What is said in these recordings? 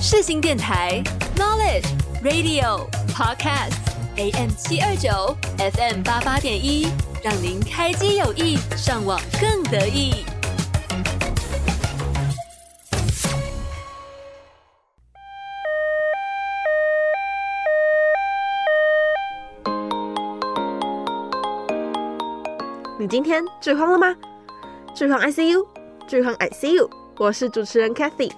世新电台 Knowledge Radio Podcast AM 七二九 FM 八八点一，让您开机有意，上网更得意。你今天剧荒了吗？剧荒 ICU，剧荒 ICU，我是主持人 Cathy。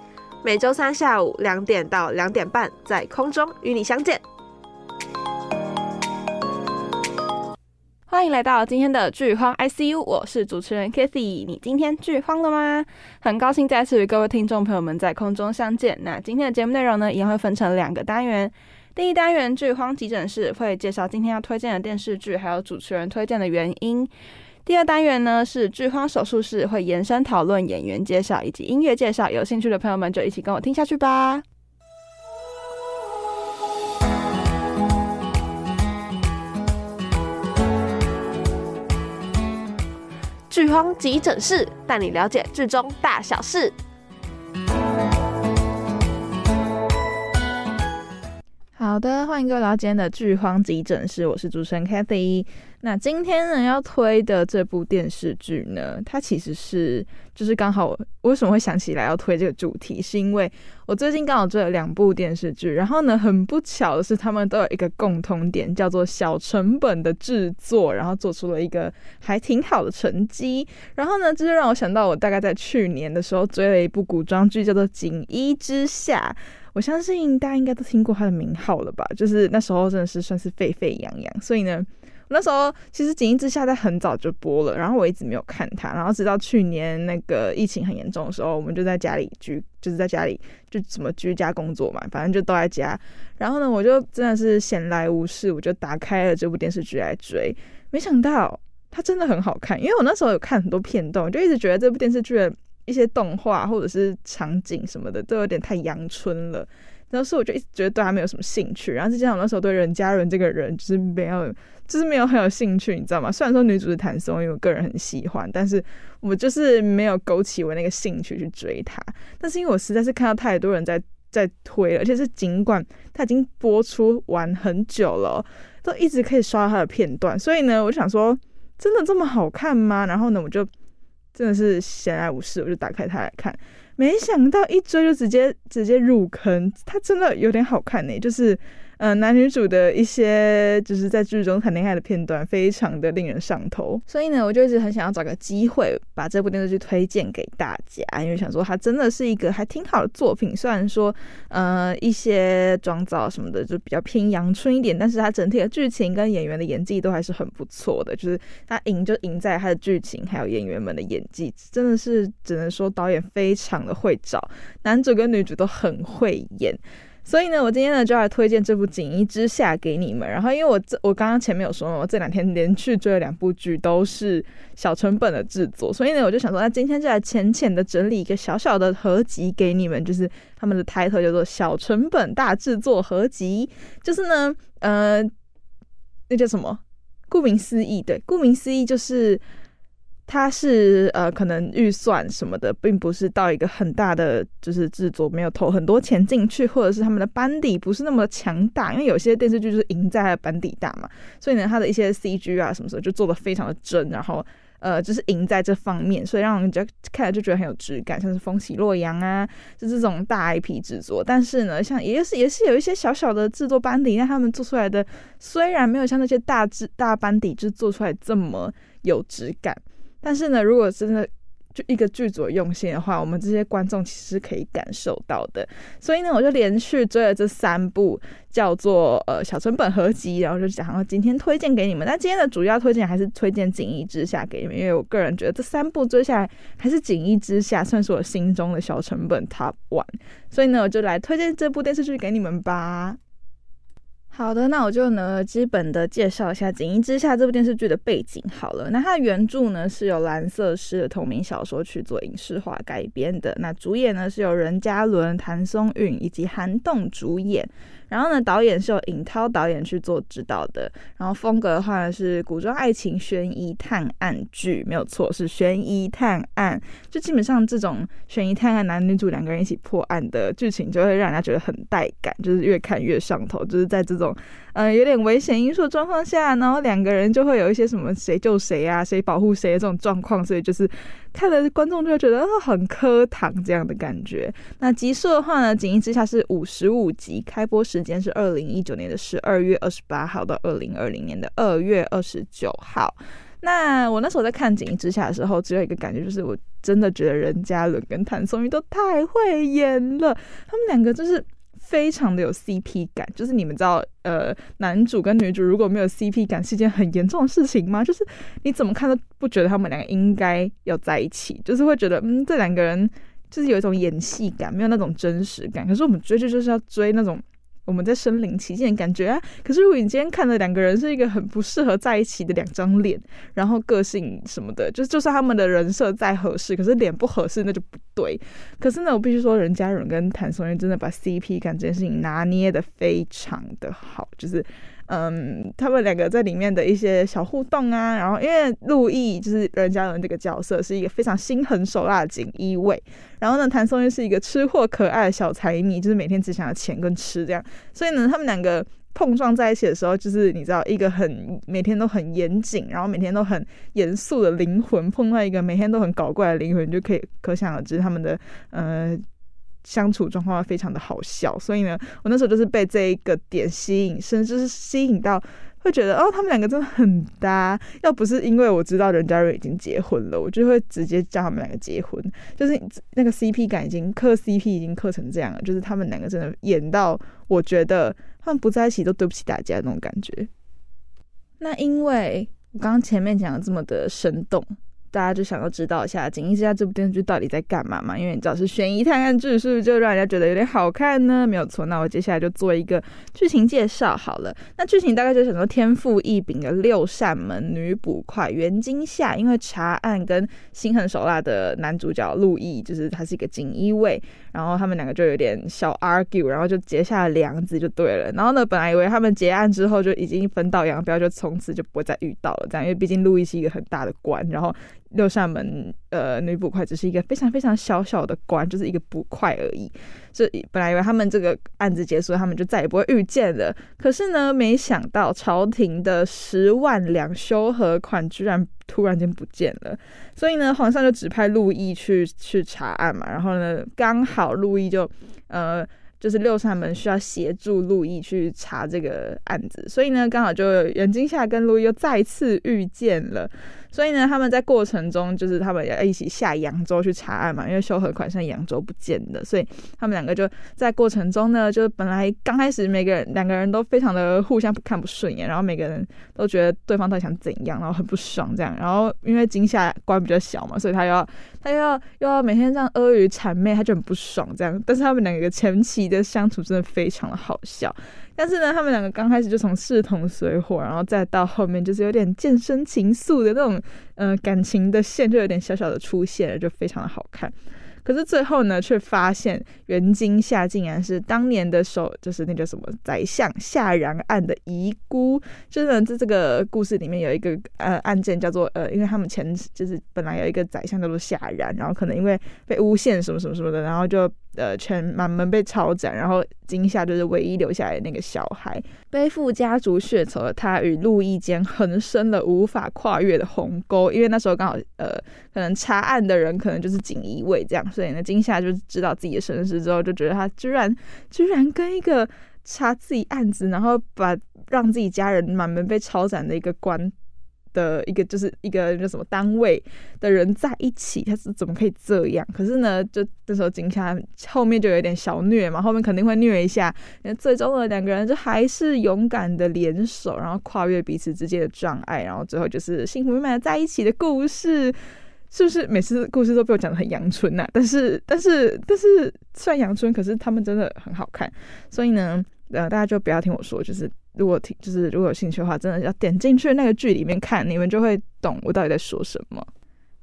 每周三下午两点到两点半，在空中与你相见。欢迎来到今天的剧荒 ICU，我是主持人 Kathy。你今天剧荒了吗？很高兴再次与各位听众朋友们在空中相见。那今天的节目内容呢，一样会分成两个单元。第一单元剧荒急诊室会介绍今天要推荐的电视剧，还有主持人推荐的原因。第二单元呢是剧荒手术室，会延伸讨论演员介绍以及音乐介绍。有兴趣的朋友们就一起跟我听下去吧。剧荒急诊室带你了解剧中大小事。好的，欢迎各位来到今天的剧荒急诊室，我是主持人 Cathy。那今天呢要推的这部电视剧呢，它其实是就是刚好我为什么会想起来要推这个主题，是因为我最近刚好追了两部电视剧，然后呢很不巧的是，他们都有一个共通点，叫做小成本的制作，然后做出了一个还挺好的成绩。然后呢，这就让我想到我大概在去年的时候追了一部古装剧，叫做《锦衣之下》。我相信大家应该都听过他的名号了吧？就是那时候真的是算是沸沸扬扬，所以呢。那时候其实《锦衣之下》在很早就播了，然后我一直没有看它，然后直到去年那个疫情很严重的时候，我们就在家里居，就是在家里就什么居家工作嘛，反正就都在家。然后呢，我就真的是闲来无事，我就打开了这部电视剧来追。没想到它真的很好看，因为我那时候有看很多片段，我就一直觉得这部电视剧一些动画或者是场景什么的都有点太阳春了。然后是我就一直觉得对他没有什么兴趣，然后再加上我那时候对任嘉伦这个人就是没有。就是没有很有兴趣，你知道吗？虽然说女主是谭松，韵我个人很喜欢，但是我就是没有勾起我那个兴趣去追她。但是因为我实在是看到太多人在在推了，而且是尽管它已经播出完很久了，都一直可以刷到它的片段，所以呢，我想说，真的这么好看吗？然后呢，我就真的是闲来无事，我就打开它来看。没想到一追就直接直接入坑，它真的有点好看呢，就是。嗯、呃，男女主的一些就是在剧中谈恋爱的片段，非常的令人上头。所以呢，我就一直很想要找个机会把这部电视剧推荐给大家，因为想说它真的是一个还挺好的作品。虽然说，呃，一些妆造什么的就比较偏阳春一点，但是它整体的剧情跟演员的演技都还是很不错的。就是它赢就赢在它的剧情，还有演员们的演技，真的是只能说导演非常的会找，男主跟女主都很会演。所以呢，我今天呢就来推荐这部《锦衣之下》给你们。然后，因为我这我刚刚前面有说嘛，我这两天连续追了两部剧，都是小成本的制作。所以呢，我就想说，那今天就来浅浅的整理一个小小的合集给你们，就是他们的 title 叫做“小成本大制作合集”。就是呢，呃，那叫什么？顾名思义，对，顾名思义就是。它是呃，可能预算什么的，并不是到一个很大的，就是制作没有投很多钱进去，或者是他们的班底不是那么强大，因为有些电视剧就是赢在了班底大嘛，所以呢，它的一些 CG 啊什么什么就做的非常的真，然后呃，就是赢在这方面，所以让人家看了就觉得很有质感，像是《风起洛阳》啊，就这种大 IP 制作。但是呢，像也是也是有一些小小的制作班底，让他们做出来的虽然没有像那些大制大班底就做出来这么有质感。但是呢，如果真的就一个剧组用心的话，我们这些观众其实可以感受到的。所以呢，我就连续追了这三部叫做呃小成本合集，然后就想要今天推荐给你们。但今天的主要推荐还是推荐《锦衣之下》给你们，因为我个人觉得这三部追下来，还是《锦衣之下》算是我心中的小成本 Top One。所以呢，我就来推荐这部电视剧给你们吧。好的，那我就呢基本的介绍一下《锦衣之下》这部电视剧的背景好了。那它的原著呢是由蓝色诗的同名小说去做影视化改编的。那主演呢是由任嘉伦、谭松韵以及韩栋主演。然后呢，导演是由尹涛导演去做指导的。然后风格的话呢，是古装爱情悬疑探案剧，没有错，是悬疑探案。就基本上这种悬疑探案，男女主两个人一起破案的剧情，就会让人家觉得很带感，就是越看越上头。就是在这种 呃有点危险因素状况下，然后两个人就会有一些什么谁救谁啊，谁保护谁的这种状况，所以就是。看了观众就会觉得很磕糖这样的感觉。那集数的话呢，《锦衣之下》是五十五集，开播时间是二零一九年的十二月二十八号到二零二零年的二月二十九号。那我那时候在看《锦衣之下》的时候，只有一个感觉，就是我真的觉得任嘉伦跟谭松韵都太会演了，他们两个就是。非常的有 CP 感，就是你们知道，呃，男主跟女主如果没有 CP 感，是一件很严重的事情吗？就是你怎么看都不觉得他们两个应该要在一起，就是会觉得，嗯，这两个人就是有一种演戏感，没有那种真实感。可是我们追剧就是要追那种。我们在身临其境的感觉，可是如果你今天看的两个人是一个很不适合在一起的两张脸，然后个性什么的，就就算他们的人设再合适，可是脸不合适那就不对。可是呢，我必须说，任嘉伦跟谭松韵真的把 CP 感这件事情拿捏的非常的好，就是。嗯，他们两个在里面的一些小互动啊，然后因为陆毅就是任嘉伦这个角色是一个非常心狠手辣的锦衣卫，然后呢，谭松韵是一个吃货可爱的小财迷，就是每天只想要钱跟吃这样，所以呢，他们两个碰撞在一起的时候，就是你知道一个很每天都很严谨，然后每天都很严肃的灵魂碰到一个每天都很搞怪的灵魂，就可以可想而知他们的呃。相处状况非常的好笑，所以呢，我那时候就是被这一个点吸引，甚至是吸引到会觉得哦，他们两个真的很搭。要不是因为我知道任嘉伦已经结婚了，我就会直接叫他们两个结婚。就是那个 CP 感已经磕 CP 已经磕成这样了，就是他们两个真的演到我觉得他们不在一起都对不起大家那种感觉。那因为我刚刚前面讲的这么的生动。大家就想要知道一下《锦衣之下》这部电视剧到底在干嘛嘛？因为你知道是悬疑探案剧，是不是就让人家觉得有点好看呢？没有错，那我接下来就做一个剧情介绍好了。那剧情大概就是说，天赋异禀的六扇门女捕快袁今夏，因为查案跟心狠手辣的男主角陆毅，就是他是一个锦衣卫，然后他们两个就有点小 argue，然后就结下了梁子就对了。然后呢，本来以为他们结案之后就已经分道扬镳，就从此就不会再遇到了这样，因为毕竟陆毅是一个很大的官，然后。六扇门，呃，女捕快只是一个非常非常小小的官，就是一个捕快而已。所以本来以为他们这个案子结束，他们就再也不会遇见了。可是呢，没想到朝廷的十万两修和款居然突然间不见了。所以呢，皇上就指派陆毅去去查案嘛。然后呢，刚好陆毅就，呃。就是六扇门需要协助陆毅去查这个案子，所以呢，刚好就袁今夏跟陆毅又再次遇见了。所以呢，他们在过程中就是他们要一起下扬州去查案嘛，因为修和款在扬州不见的，所以他们两个就在过程中呢，就本来刚开始每个人两个人都非常的互相不看不顺眼，然后每个人都觉得对方到底想怎样，然后很不爽这样。然后因为今夏官比较小嘛，所以他又要 他又要又要每天这样阿谀谄媚，他就很不爽这样。但是他们两个前期的相处真的非常的好笑。但是呢，他们两个刚开始就从势同水火，然后再到后面就是有点渐生情愫的那种，呃，感情的线就有点小小的出现了，就非常的好看。可是最后呢，却发现袁今夏竟然是当年的首，就是那个什么宰相夏然案的遗孤。就是呢，在这个故事里面有一个呃案件叫做呃，因为他们前就是本来有一个宰相叫做夏然，然后可能因为被诬陷什么什么什么的，然后就呃全满门被抄斩，然后今夏就是唯一留下来那个小孩，背负家族血仇的他与陆毅间横生了无法跨越的鸿沟，因为那时候刚好呃可能查案的人可能就是锦衣卫这样。所以呢，今夏就知道自己的身世之后，就觉得他居然居然跟一个查自己案子，然后把让自己家人满门被抄斩的一个官的一个就是一个叫什么单位的人在一起，他是怎么可以这样？可是呢，就这时候今夏后面就有点小虐嘛，后面肯定会虐一下。那最终的，两个人就还是勇敢的联手，然后跨越彼此之间的障碍，然后最后就是幸福美满的在一起的故事。是不是每次故事都被我讲得很阳春呐？但是但是但是算阳春，可是他们真的很好看。所以呢，呃，大家就不要听我说，就是如果听，就是如果有兴趣的话，真的要点进去那个剧里面看，你们就会懂我到底在说什么。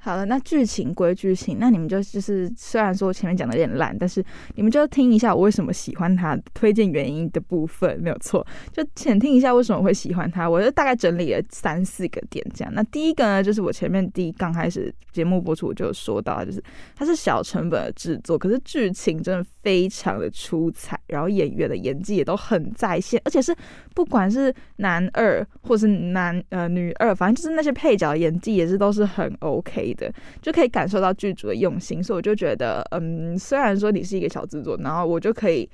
好了，那剧情归剧情，那你们就就是虽然说前面讲的有点烂，但是你们就听一下我为什么喜欢他，推荐原因的部分没有错，就浅听一下为什么会喜欢他。我就大概整理了三四个点这样。那第一个呢，就是我前面第一刚开始节目播出我就说到，就是它是小成本的制作，可是剧情真的非常的出彩，然后演员的演技也都很在线，而且是不管是男二或是男呃女二，反正就是那些配角演技也是都是很 OK 的。就可以感受到剧组的用心，所以我就觉得，嗯，虽然说你是一个小制作，然后我就可以，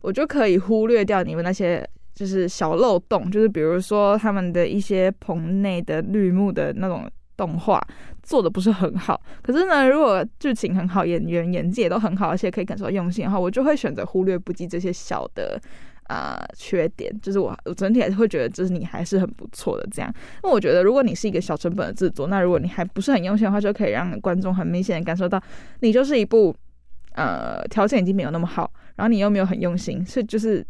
我就可以忽略掉你们那些就是小漏洞，就是比如说他们的一些棚内的绿幕的那种动画做的不是很好。可是呢，如果剧情很好，演员演技也都很好，而且可以感受到用心的话，我就会选择忽略不计这些小的。啊、呃，缺点就是我，我整体还是会觉得，就是你还是很不错的这样。那我觉得，如果你是一个小成本的制作，那如果你还不是很用心的话，就可以让观众很明显的感受到，你就是一部呃条件已经没有那么好，然后你又没有很用心，是就是。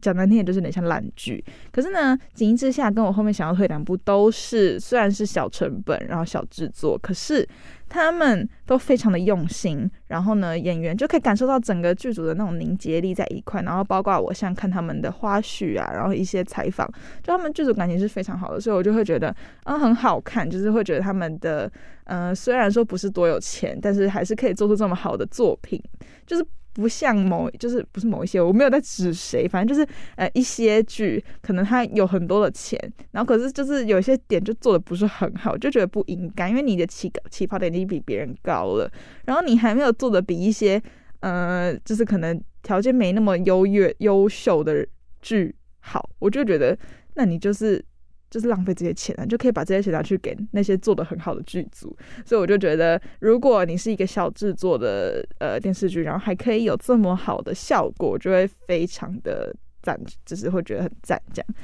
讲难听点就是有点像烂剧，可是呢，紧急之下跟我后面想要推两部都是虽然是小成本，然后小制作，可是他们都非常的用心，然后呢，演员就可以感受到整个剧组的那种凝结力在一块，然后包括我像看他们的花絮啊，然后一些采访，就他们剧组感情是非常好的，所以我就会觉得啊很好看，就是会觉得他们的呃虽然说不是多有钱，但是还是可以做出这么好的作品，就是。不像某，就是不是某一些，我没有在指谁，反正就是呃一些剧，可能他有很多的钱，然后可是就是有些点就做的不是很好，就觉得不应该，因为你的起起跑点已经比别人高了，然后你还没有做的比一些呃就是可能条件没那么优越优秀的剧好，我就觉得那你就是。就是浪费这些钱啊，就可以把这些钱拿去给那些做得很好的剧组。所以我就觉得，如果你是一个小制作的呃电视剧，然后还可以有这么好的效果，就会非常的赞，就是会觉得很赞这样。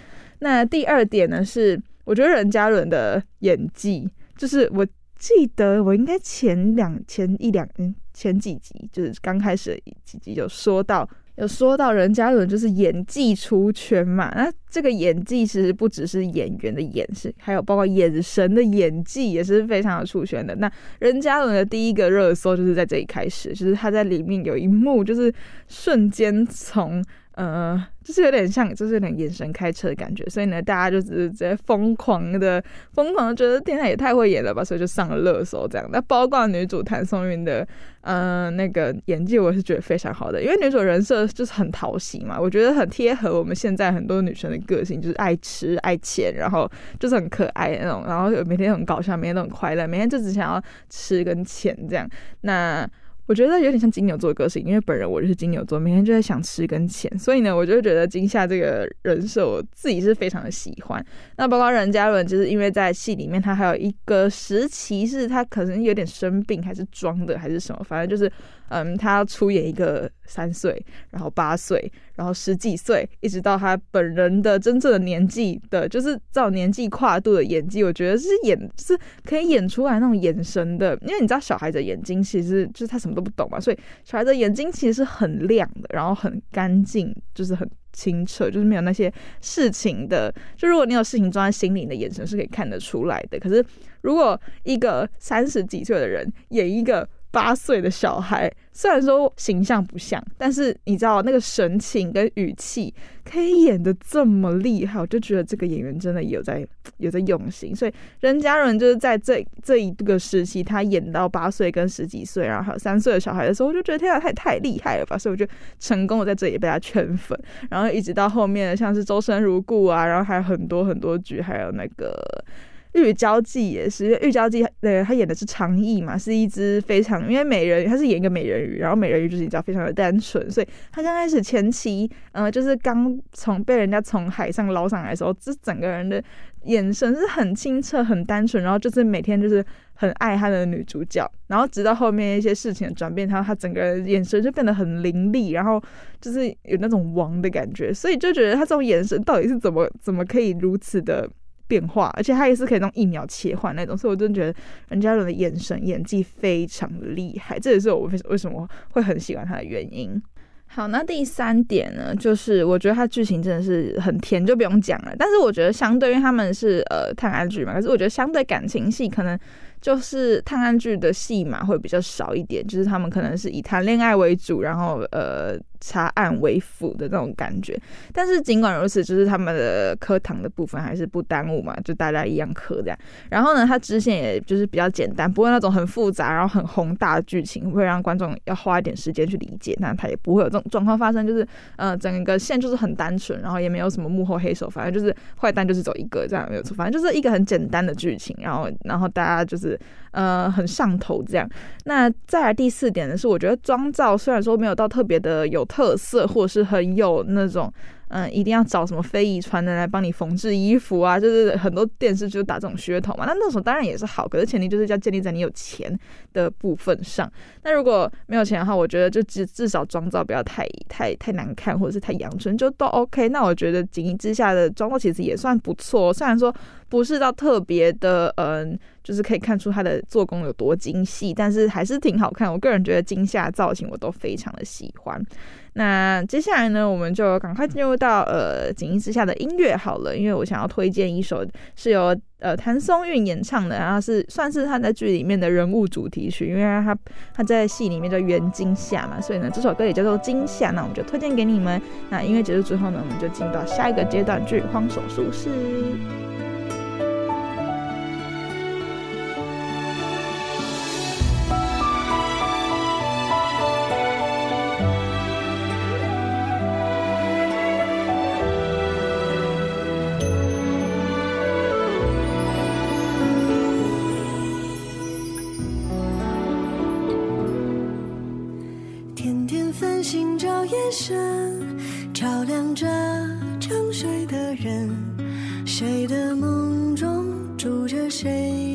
那第二点呢，是我觉得任嘉伦的演技，就是我记得我应该前两前一两嗯前几集，就是刚开始几集有说到。有说到任嘉伦就是演技出圈嘛，那这个演技其实不只是演员的演，是还有包括眼神的演技也是非常的出圈的。那任嘉伦的第一个热搜就是在这里开始，就是他在里面有一幕就是瞬间从。呃，就是有点像，就是有点眼神开车的感觉，所以呢，大家就只是直接疯狂的、疯狂的觉得天呐也太会演了吧，所以就上了热搜这样。那包括女主谭松韵的，呃，那个演技我是觉得非常好的，因为女主人设就是很讨喜嘛，我觉得很贴合我们现在很多女生的个性，就是爱吃、爱钱，然后就是很可爱那种，然后每天很搞笑，每天都很快乐，每天就只想要吃跟钱这样。那我觉得有点像金牛座的个性，因为本人我就是金牛座，每天就在想吃跟钱，所以呢，我就觉得金夏这个人设我自己是非常的喜欢。那包括任嘉伦，就是因为在戏里面他还有一个时期是他可能有点生病，还是装的，还是什么，反正就是。嗯，他出演一个三岁，然后八岁，然后十几岁，一直到他本人的真正的年纪的，就是照年纪跨度的演技，我觉得是演，是可以演出来那种眼神的。因为你知道，小孩子眼睛其实就是他什么都不懂嘛，所以小孩子眼睛其实是很亮的，然后很干净，就是很清澈，就是没有那些事情的。就如果你有事情装在心里，的眼神是可以看得出来的。可是如果一个三十几岁的人演一个。八岁的小孩，虽然说形象不像，但是你知道那个神情跟语气可以演得这么厉害，我就觉得这个演员真的有在有在用心。所以任嘉伦就是在这这一个时期，他演到八岁跟十几岁，然后还有三岁的小孩的时候，我就觉得天啊，太太厉害了吧！所以我就成功的在这里被他圈粉，然后一直到后面像是周生如故啊，然后还有很多很多剧，还有那个。玉娇记也是，玉娇记，呃，他演的是长意嘛，是一只非常，因为美人鱼，他是演一个美人鱼，然后美人鱼就是你知道非常的单纯，所以他刚开始前期，呃，就是刚从被人家从海上捞上来的时候，这整个人的眼神是很清澈、很单纯，然后就是每天就是很爱他的女主角，然后直到后面一些事情的转变，他他整个人眼神就变得很凌厉，然后就是有那种王的感觉，所以就觉得他这种眼神到底是怎么怎么可以如此的。变化，而且他也是可以用一秒切换那种，所以我真觉得任嘉伦的眼神演技非常的厉害，这也是我为为什么会很喜欢他的原因。好，那第三点呢，就是我觉得它剧情真的是很甜，就不用讲了。但是我觉得相对于他们是呃探案剧嘛，可是我觉得相对感情戏可能。就是探案剧的戏码会比较少一点，就是他们可能是以谈恋爱为主，然后呃查案为辅的那种感觉。但是尽管如此，就是他们的课堂的部分还是不耽误嘛，就大家一样课这样。然后呢，它支线也就是比较简单，不会那种很复杂，然后很宏大的剧情，会让观众要花一点时间去理解。那它也不会有这种状况发生，就是呃整个线就是很单纯，然后也没有什么幕后黑手，反正就是坏蛋就是走一个这样没有错，反正就是一个很简单的剧情。然后然后大家就是。呃，很上头这样。那再来第四点呢，是我觉得妆造虽然说没有到特别的有特色，或者是很有那种。嗯，一定要找什么非遗传人来帮你缝制衣服啊？就是很多电视就打这种噱头嘛。那那种当然也是好，可是前提就是要建立在你有钱的部分上。那如果没有钱的话，我觉得就至至少妆造不要太太太难看，或者是太阳春，就都 OK。那我觉得《锦衣之下》的妆造其实也算不错，虽然说不是到特别的，嗯，就是可以看出它的做工有多精细，但是还是挺好看。我个人觉得惊吓造型我都非常的喜欢。那接下来呢，我们就赶快进入到呃《锦衣之下》的音乐好了，因为我想要推荐一首是由呃谭松韵演唱的，然后是算是他在剧里面的人物主题曲，因为他他在戏里面叫袁惊夏嘛，所以呢这首歌也叫做惊夏，那我们就推荐给你们。那音乐结束之后呢，我们就进到下一个阶段，剧荒手术室。眼神照亮着沉睡的人。谁的梦中住着谁？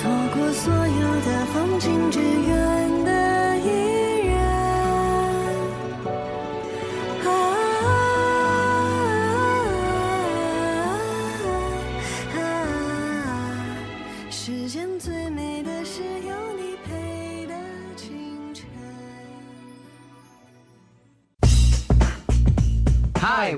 错过所有的风景只愿得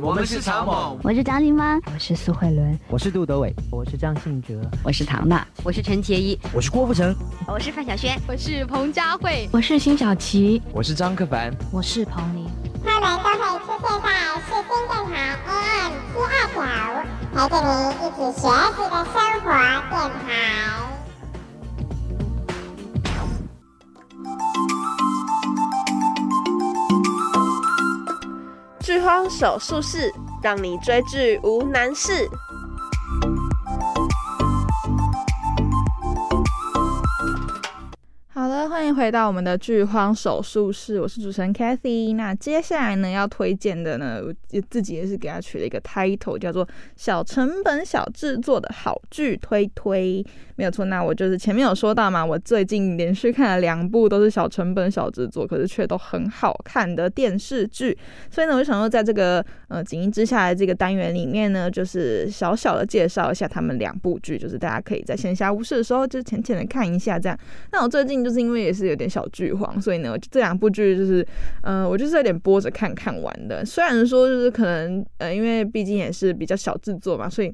我们是草蜢，我是张静芳，我是苏慧伦，我是杜德伟，我是张信哲，我是唐娜，我是陈洁仪，我是郭富城，我是范晓萱，我是彭佳慧，我是辛晓琪，我是张克凡，我是彭林。他们都会出现在世新电台 AM 七二九，陪着你一起学习的生活电台。剧荒手术室，让你追剧无难事。欢迎回到我们的剧荒手术室，我是主持人 Cathy。那接下来呢，要推荐的呢，我自己也是给他取了一个 title，叫做“小成本小制作的好剧推推”。没有错，那我就是前面有说到嘛，我最近连续看了两部都是小成本小制作，可是却都很好看的电视剧。所以呢，我就想说，在这个呃《锦衣之下》的这个单元里面呢，就是小小的介绍一下他们两部剧，就是大家可以在闲暇无事的时候就浅浅的看一下这样。那我最近就是因为因为也是有点小剧荒，所以呢，这两部剧就是呃，我就是有点播着看看完的。虽然说就是可能呃，因为毕竟也是比较小制作嘛，所以。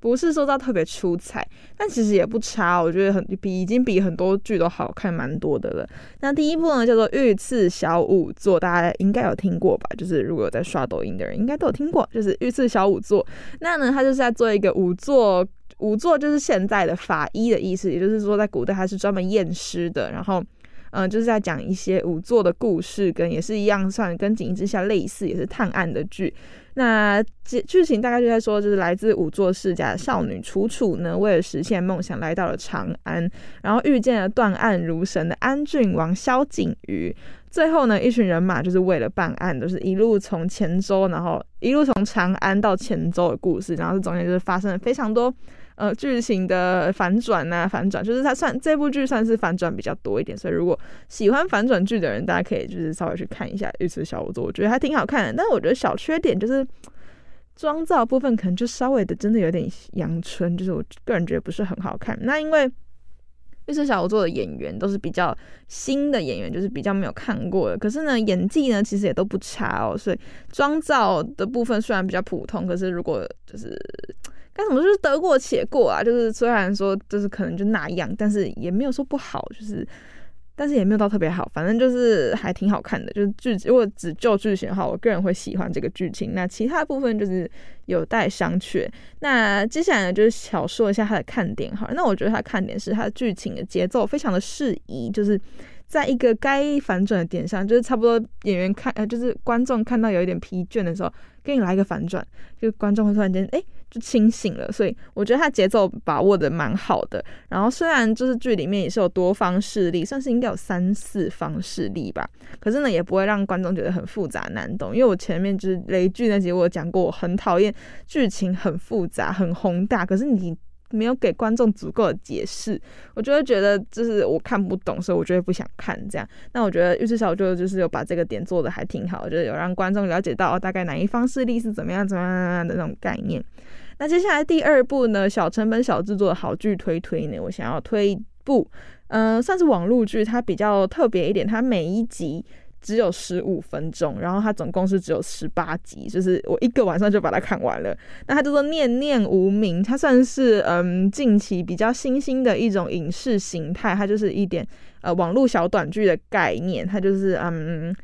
不是说到特别出彩，但其实也不差，我觉得很比已经比很多剧都好看蛮多的了。那第一部呢，叫做《御赐小仵作》，大家应该有听过吧？就是如果有在刷抖音的人，应该都有听过，就是《御赐小仵作》。那呢，他就是在做一个仵作，仵作就是现在的法医的意思，也就是说在古代他是专门验尸的，然后。嗯、就是在讲一些仵作的故事，跟也是一样，算跟《锦衣之下》类似，也是探案的剧。那剧剧情大概就在说，就是来自仵作世家的少女楚楚呢，为了实现梦想，来到了长安，然后遇见了断案如神的安郡王萧景瑜。最后呢，一群人马就是为了办案，都、是一路从黔州，然后一路从长安到黔州的故事。然后这中间就是发生了非常多。呃，剧情的反转啊，反转就是它算这部剧算是反转比较多一点，所以如果喜欢反转剧的人，大家可以就是稍微去看一下《御赐小仵作》，我觉得还挺好看的。但是我觉得小缺点就是妆造部分可能就稍微的真的有点阳春，就是我个人觉得不是很好看。那因为《御赐小仵作》的演员都是比较新的演员，就是比较没有看过的，可是呢演技呢其实也都不差哦，所以妆造的部分虽然比较普通，可是如果就是。但什么就是得过且过啊？就是虽然说就是可能就那样，但是也没有说不好，就是但是也没有到特别好，反正就是还挺好看的。就是剧如果只就剧情的话，我个人会喜欢这个剧情。那其他部分就是有待商榷。那接下来呢，就是小说一下它的看点哈。那我觉得它的看点是它的剧情的节奏非常的适宜，就是在一个该反转的点上，就是差不多演员看呃，就是观众看到有一点疲倦的时候，给你来一个反转，就观众会突然间哎。诶就清醒了，所以我觉得他节奏把握的蛮好的。然后虽然就是剧里面也是有多方势力，算是应该有三四方势力吧，可是呢也不会让观众觉得很复杂难懂。因为我前面就是雷剧那集我讲过，我很讨厌剧情很复杂很宏大，可是你没有给观众足够的解释，我就会觉得就是我看不懂，所以我就会不想看这样。那我觉得《御赐小仵作》就是有把这个点做的还挺好，就是有让观众了解到大概哪一方势力是怎么样怎么样的那种概念。那接下来第二部呢，小成本小制作的好剧推推呢，我想要推一部，呃，算是网络剧，它比较特别一点，它每一集只有十五分钟，然后它总共是只有十八集，就是我一个晚上就把它看完了。那它叫做《念念无名》，它算是嗯近期比较新兴的一种影视形态，它就是一点呃网络小短剧的概念，它就是嗯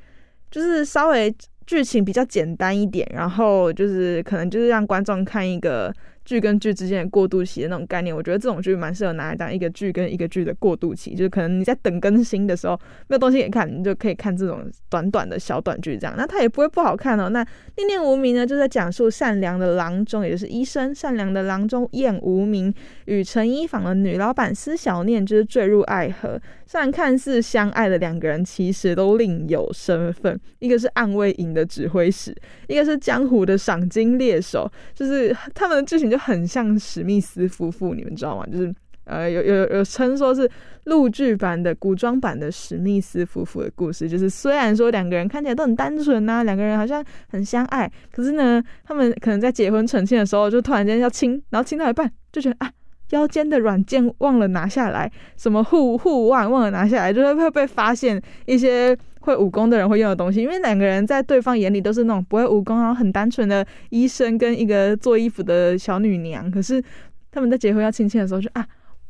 就是稍微。剧情比较简单一点，然后就是可能就是让观众看一个。剧跟剧之间的过渡期的那种概念，我觉得这种剧蛮适合拿来当一个剧跟一个剧的过渡期，就是可能你在等更新的时候没有东西可以看，你就可以看这种短短的小短剧这样。那它也不会不好看哦。那《念念无名》呢，就在讲述善良的郎中，也就是医生，善良的郎中燕无名与成衣坊的女老板司小念就是坠入爱河。虽然看似相爱的两个人，其实都另有身份，一个是暗卫营的指挥使，一个是江湖的赏金猎手，就是他们的剧情。就很像史密斯夫妇，你们知道吗？就是呃，有有有称说是陆剧版的古装版的史密斯夫妇的故事。就是虽然说两个人看起来都很单纯呐、啊，两个人好像很相爱，可是呢，他们可能在结婚成亲的时候，就突然间要亲，然后亲到一半就觉得啊，腰间的软件忘了拿下来，什么护护腕忘了拿下来，就会会被发现一些。会武功的人会用的东西，因为两个人在对方眼里都是那种不会武功，然后很单纯的医生跟一个做衣服的小女娘。可是他们在结婚要亲亲的时候就，啊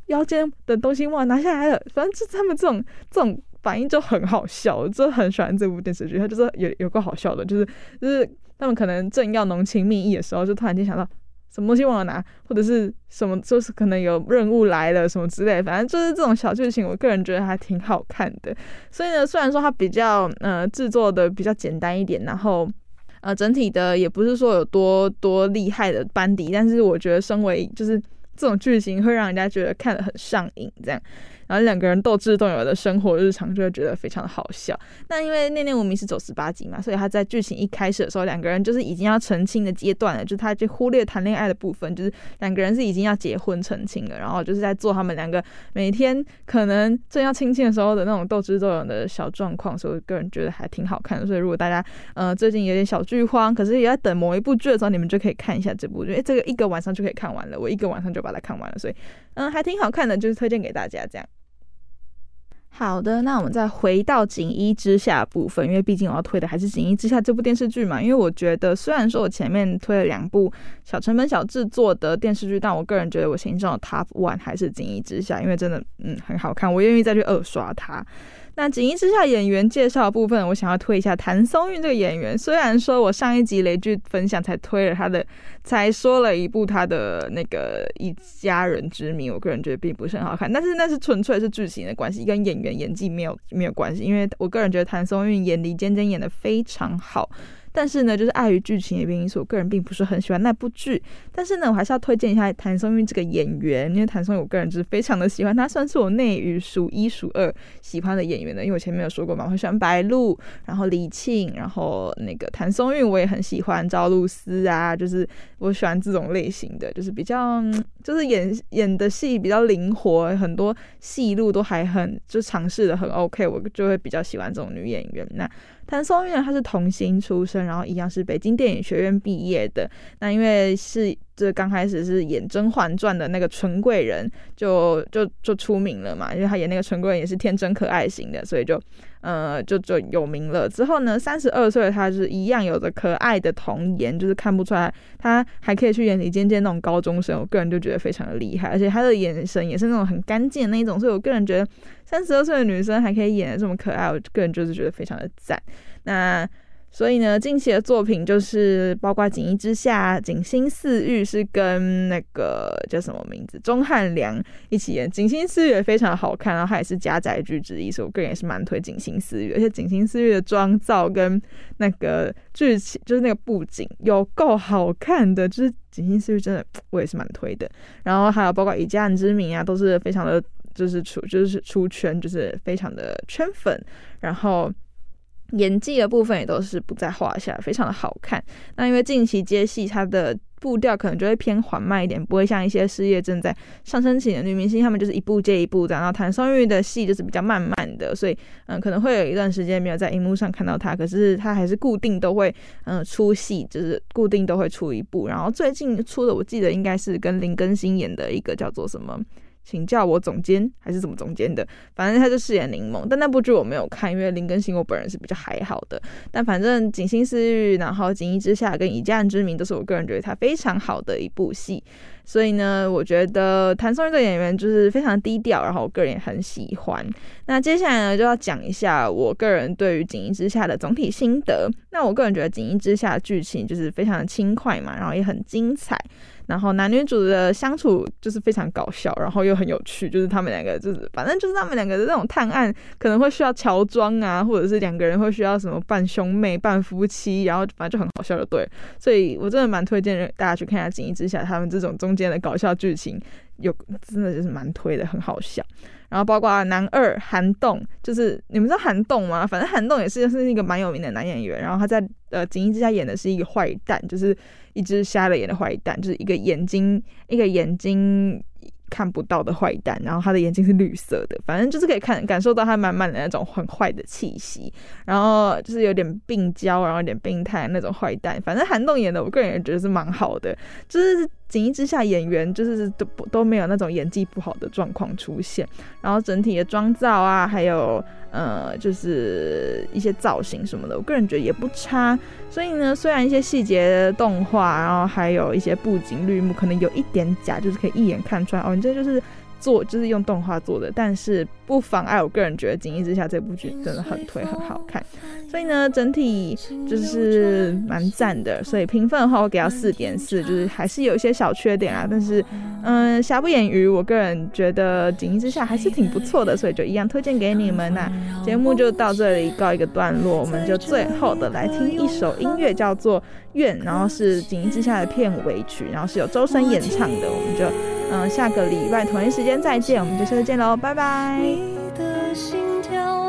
腰间的东西忘了拿下来了。反正就他们这种这种反应就很好笑，我就很喜欢这部电视剧。他就是有有个好笑的，就是就是他们可能正要浓情蜜意的时候，就突然间想到。什么东西忘了拿，或者是什么，就是可能有任务来了什么之类，反正就是这种小剧情，我个人觉得还挺好看的。所以呢，虽然说它比较呃制作的比较简单一点，然后呃整体的也不是说有多多厉害的班底，但是我觉得身为就是这种剧情会让人家觉得看得很上瘾，这样。然后两个人斗智斗勇的生活日常，就会觉得非常的好笑。那因为《念念无名》是走十八集嘛，所以他在剧情一开始的时候，两个人就是已经要成亲的阶段了，就他就忽略谈恋爱的部分，就是两个人是已经要结婚成亲了，然后就是在做他们两个每天可能正要亲亲的时候的那种斗智斗勇的小状况，所以个人觉得还挺好看的。所以如果大家呃最近有点小剧荒，可是也在等某一部剧的时候，你们就可以看一下这部剧，哎，这个一个晚上就可以看完了，我一个晚上就把它看完了，所以嗯还挺好看的，就是推荐给大家这样。好的，那我们再回到《锦衣之下》部分，因为毕竟我要推的还是《锦衣之下》这部电视剧嘛。因为我觉得，虽然说我前面推了两部小成本小制作的电视剧，但我个人觉得我心中的 Top One 还是《锦衣之下》，因为真的嗯很好看，我愿意再去二刷它。那锦衣之下演员介绍部分，我想要推一下谭松韵这个演员。虽然说我上一集雷剧分享才推了她的，才说了一部她的那个一家人之名，我个人觉得并不是很好看，但是那是纯粹是剧情的关系，跟演员演技没有没有关系。因为我个人觉得谭松韵演李尖尖演的非常好。但是呢，就是碍于剧情的原因，所以我个人并不是很喜欢那部剧。但是呢，我还是要推荐一下谭松韵这个演员，因为谭松韵我个人就是非常的喜欢，他算是我内娱数一数二喜欢的演员的。因为我前面有说过嘛，我很喜欢白鹿，然后李沁，然后那个谭松韵我也很喜欢，赵露思啊，就是我喜欢这种类型的，就是比较就是演演的戏比较灵活，很多戏路都还很就尝试的很 OK，我就会比较喜欢这种女演员。那 谭松韵她是童星出身，然后一样是北京电影学院毕业的。那因为是这刚开始是演《甄嬛传》的那个纯贵人就，就就就出名了嘛。因为她演那个纯贵人也是天真可爱型的，所以就呃就就有名了。之后呢，三十二岁她是一样有着可爱的童颜，就是看不出来她还可以去演李尖尖那种高中生。我个人就觉得非常的厉害，而且她的眼神也是那种很干净的那种，所以我个人觉得。三十二岁的女生还可以演的这么可爱，我个人就是觉得非常的赞。那所以呢，近期的作品就是包括《锦衣之下》《锦心似玉》是跟那个叫什么名字钟汉良一起演，《锦心似玉》也非常好看，然后它也是家宅剧之一，所以我个人也是蛮推《锦心似玉》，而且《锦心似玉》的妆造跟那个剧情，就是那个布景有够好看的，就是《锦心似玉》真的我也是蛮推的。然后还有包括《以家人之名》啊，都是非常的。就是出就是出圈，就是非常的圈粉，然后演技的部分也都是不在话下，非常的好看。那因为近期接戏，它的步调可能就会偏缓慢一点，不会像一些事业正在上升期的女明星，她们就是一部接一部这样。然后谭松韵的戏就是比较慢慢的，所以嗯，可能会有一段时间没有在荧幕上看到她，可是她还是固定都会嗯出戏，就是固定都会出一部。然后最近出的，我记得应该是跟林更新演的一个叫做什么？请叫我总监还是怎么总监的，反正他就饰演柠檬。但那部剧我没有看，因为林更新我本人是比较还好的。但反正《锦心似玉》，然后《锦衣之下》跟《以家人之名》都是我个人觉得他非常好的一部戏。所以呢，我觉得谭松韵这个演员就是非常低调，然后我个人也很喜欢。那接下来呢，就要讲一下我个人对于《锦衣之下》的总体心得。那我个人觉得《锦衣之下》剧情就是非常的轻快嘛，然后也很精彩。然后男女主的相处就是非常搞笑，然后又很有趣，就是他们两个就是反正就是他们两个的那种探案可能会需要乔装啊，或者是两个人会需要什么扮兄妹、扮夫妻，然后反正就很好笑的对。所以我真的蛮推荐大家去看一下《锦衣之下》，他们这种中间的搞笑剧情有真的就是蛮推的，很好笑。然后包括男二韩栋，就是你们知道韩栋吗？反正韩栋也是是一个蛮有名的男演员，然后他在呃《锦衣之下》演的是一个坏蛋，就是。一只瞎了眼的坏蛋，就是一个眼睛，一个眼睛看不到的坏蛋，然后他的眼睛是绿色的，反正就是可以看感受到他满满的那种很坏的气息，然后就是有点病娇，然后有点病态那种坏蛋。反正韩栋演的，我个人也觉得是蛮好的，就是。锦衣之下，演员就是都不都没有那种演技不好的状况出现，然后整体的妆造啊，还有呃，就是一些造型什么的，我个人觉得也不差。所以呢，虽然一些细节动画，然后还有一些布景绿幕可能有一点假，就是可以一眼看出来哦，你这就是。做就是用动画做的，但是不妨碍我个人觉得《锦衣之下》这部剧真的很推，很好看，所以呢，整体就是蛮赞的。所以评分的话，我给到四点四，就是还是有一些小缺点啊，但是嗯，瑕不掩瑜，我个人觉得《锦衣之下》还是挺不错的，所以就一样推荐给你们。那节目就到这里告一个段落，我们就最后的来听一首音乐，叫做《愿》，然后是《锦衣之下》的片尾曲，然后是由周深演唱的，我们就。嗯，下个礼拜同一时间再见，我们就下次见喽，拜拜。的心跳。